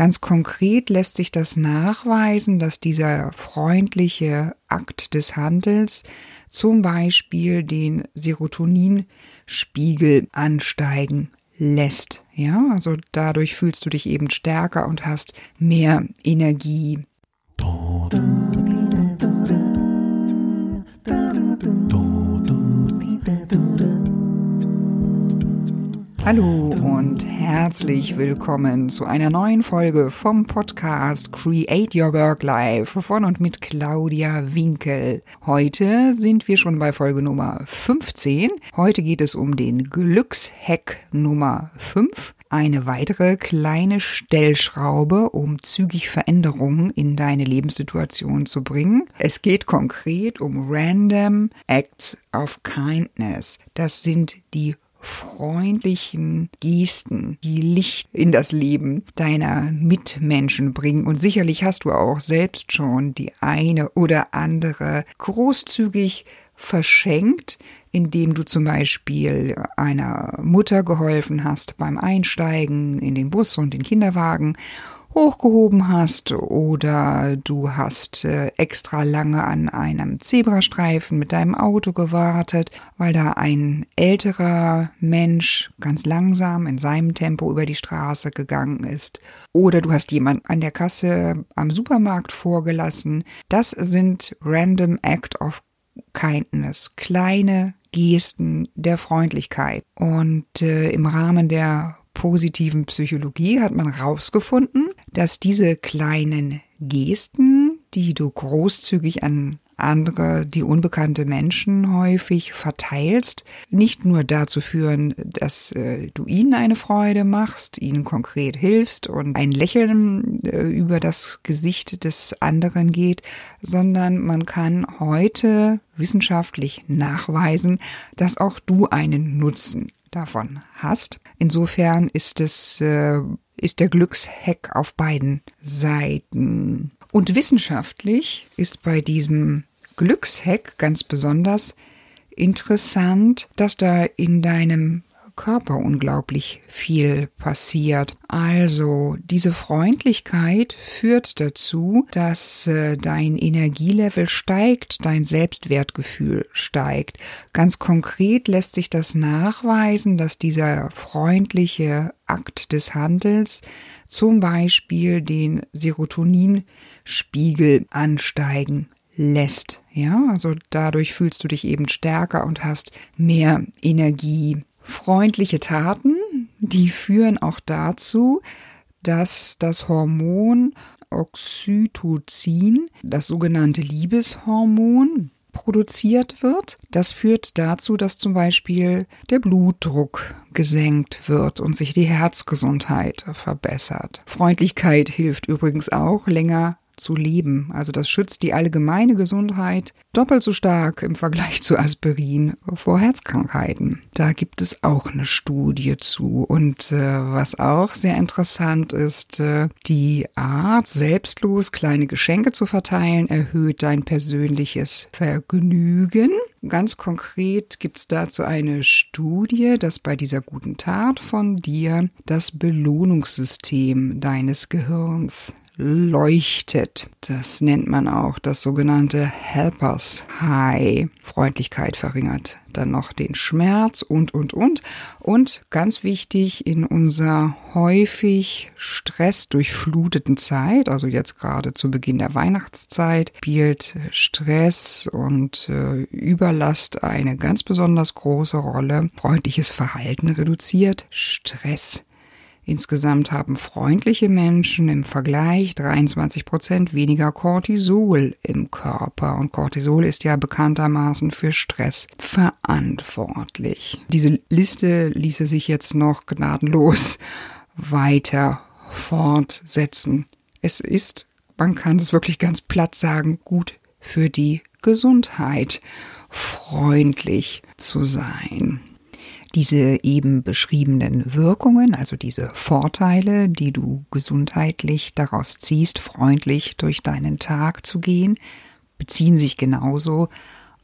Ganz konkret lässt sich das nachweisen, dass dieser freundliche Akt des Handels zum Beispiel den Serotoninspiegel ansteigen lässt. Ja, also dadurch fühlst du dich eben stärker und hast mehr Energie. Hallo und herzlich willkommen zu einer neuen Folge vom Podcast Create Your Work Life von und mit Claudia Winkel. Heute sind wir schon bei Folge Nummer 15. Heute geht es um den Glückshack Nummer 5. Eine weitere kleine Stellschraube, um zügig Veränderungen in deine Lebenssituation zu bringen. Es geht konkret um Random Acts of Kindness. Das sind die freundlichen Gesten, die Licht in das Leben deiner Mitmenschen bringen. Und sicherlich hast du auch selbst schon die eine oder andere großzügig verschenkt, indem du zum Beispiel einer Mutter geholfen hast beim Einsteigen in den Bus und den Kinderwagen hochgehoben hast oder du hast äh, extra lange an einem Zebrastreifen mit deinem Auto gewartet, weil da ein älterer Mensch ganz langsam in seinem Tempo über die Straße gegangen ist. Oder du hast jemand an der Kasse am Supermarkt vorgelassen. Das sind Random Act of Kindness, kleine Gesten der Freundlichkeit. Und äh, im Rahmen der positiven Psychologie hat man herausgefunden, dass diese kleinen Gesten, die du großzügig an andere, die unbekannte Menschen häufig verteilst, nicht nur dazu führen, dass äh, du ihnen eine Freude machst, ihnen konkret hilfst und ein Lächeln äh, über das Gesicht des anderen geht, sondern man kann heute wissenschaftlich nachweisen, dass auch du einen Nutzen davon hast. Insofern ist es äh, ist der Glückshack auf beiden Seiten. Und wissenschaftlich ist bei diesem Glückshack ganz besonders interessant, dass da in deinem Körper unglaublich viel passiert. Also diese Freundlichkeit führt dazu, dass äh, dein Energielevel steigt, dein Selbstwertgefühl steigt. Ganz konkret lässt sich das nachweisen, dass dieser freundliche Akt des Handels zum Beispiel den Serotoninspiegel ansteigen lässt. Ja, also dadurch fühlst du dich eben stärker und hast mehr Energie. Freundliche Taten, die führen auch dazu, dass das Hormon Oxytocin, das sogenannte Liebeshormon, produziert wird. Das führt dazu, dass zum Beispiel der Blutdruck gesenkt wird und sich die Herzgesundheit verbessert. Freundlichkeit hilft übrigens auch, länger zu leben. Also das schützt die allgemeine Gesundheit doppelt so stark im Vergleich zu Aspirin vor Herzkrankheiten. Da gibt es auch eine Studie zu. Und äh, was auch sehr interessant ist, äh, die Art, selbstlos kleine Geschenke zu verteilen, erhöht dein persönliches Vergnügen. Ganz konkret gibt es dazu eine Studie, dass bei dieser guten Tat von dir das Belohnungssystem deines Gehirns leuchtet. Das nennt man auch das sogenannte Helpers High. Freundlichkeit verringert dann noch den Schmerz und, und, und. Und ganz wichtig in unserer häufig stressdurchfluteten Zeit, also jetzt gerade zu Beginn der Weihnachtszeit, spielt Stress und äh, Überlast eine ganz besonders große Rolle. Freundliches Verhalten reduziert Stress. Insgesamt haben freundliche Menschen im Vergleich 23 Prozent weniger Cortisol im Körper. Und Cortisol ist ja bekanntermaßen für Stress verantwortlich. Diese Liste ließe sich jetzt noch gnadenlos weiter fortsetzen. Es ist, man kann es wirklich ganz platt sagen, gut für die Gesundheit, freundlich zu sein diese eben beschriebenen Wirkungen, also diese Vorteile, die du gesundheitlich daraus ziehst, freundlich durch deinen Tag zu gehen, beziehen sich genauso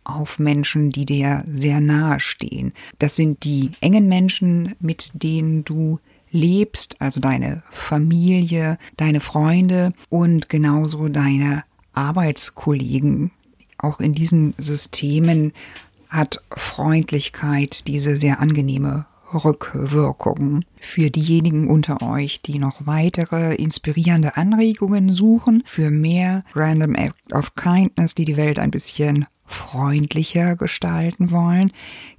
auf Menschen, die dir sehr nahe stehen. Das sind die engen Menschen, mit denen du lebst, also deine Familie, deine Freunde und genauso deine Arbeitskollegen. Auch in diesen Systemen hat Freundlichkeit diese sehr angenehme Rückwirkung. Für diejenigen unter euch, die noch weitere inspirierende Anregungen suchen, für mehr Random Act of Kindness, die die Welt ein bisschen freundlicher gestalten wollen,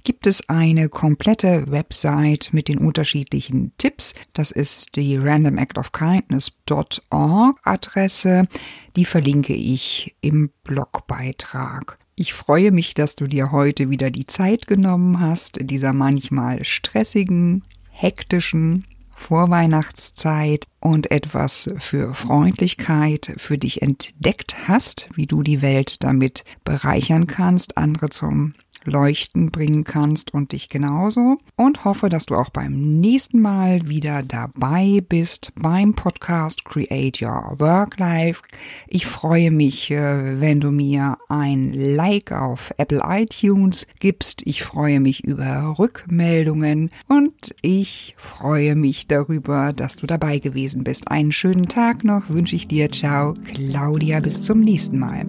gibt es eine komplette Website mit den unterschiedlichen Tipps. Das ist die randomactofkindness.org Adresse. Die verlinke ich im Blogbeitrag. Ich freue mich, dass du dir heute wieder die Zeit genommen hast, in dieser manchmal stressigen, hektischen Vorweihnachtszeit und etwas für Freundlichkeit für dich entdeckt hast, wie du die Welt damit bereichern kannst, andere zum Leuchten bringen kannst und dich genauso. Und hoffe, dass du auch beim nächsten Mal wieder dabei bist beim Podcast Create Your Work Life. Ich freue mich, äh, wenn du mir ein Like auf Apple iTunes gibst. Ich freue mich über Rückmeldungen und ich freue mich darüber, dass du dabei gewesen bist. Einen schönen Tag noch wünsche ich dir. Ciao, Claudia, bis zum nächsten Mal.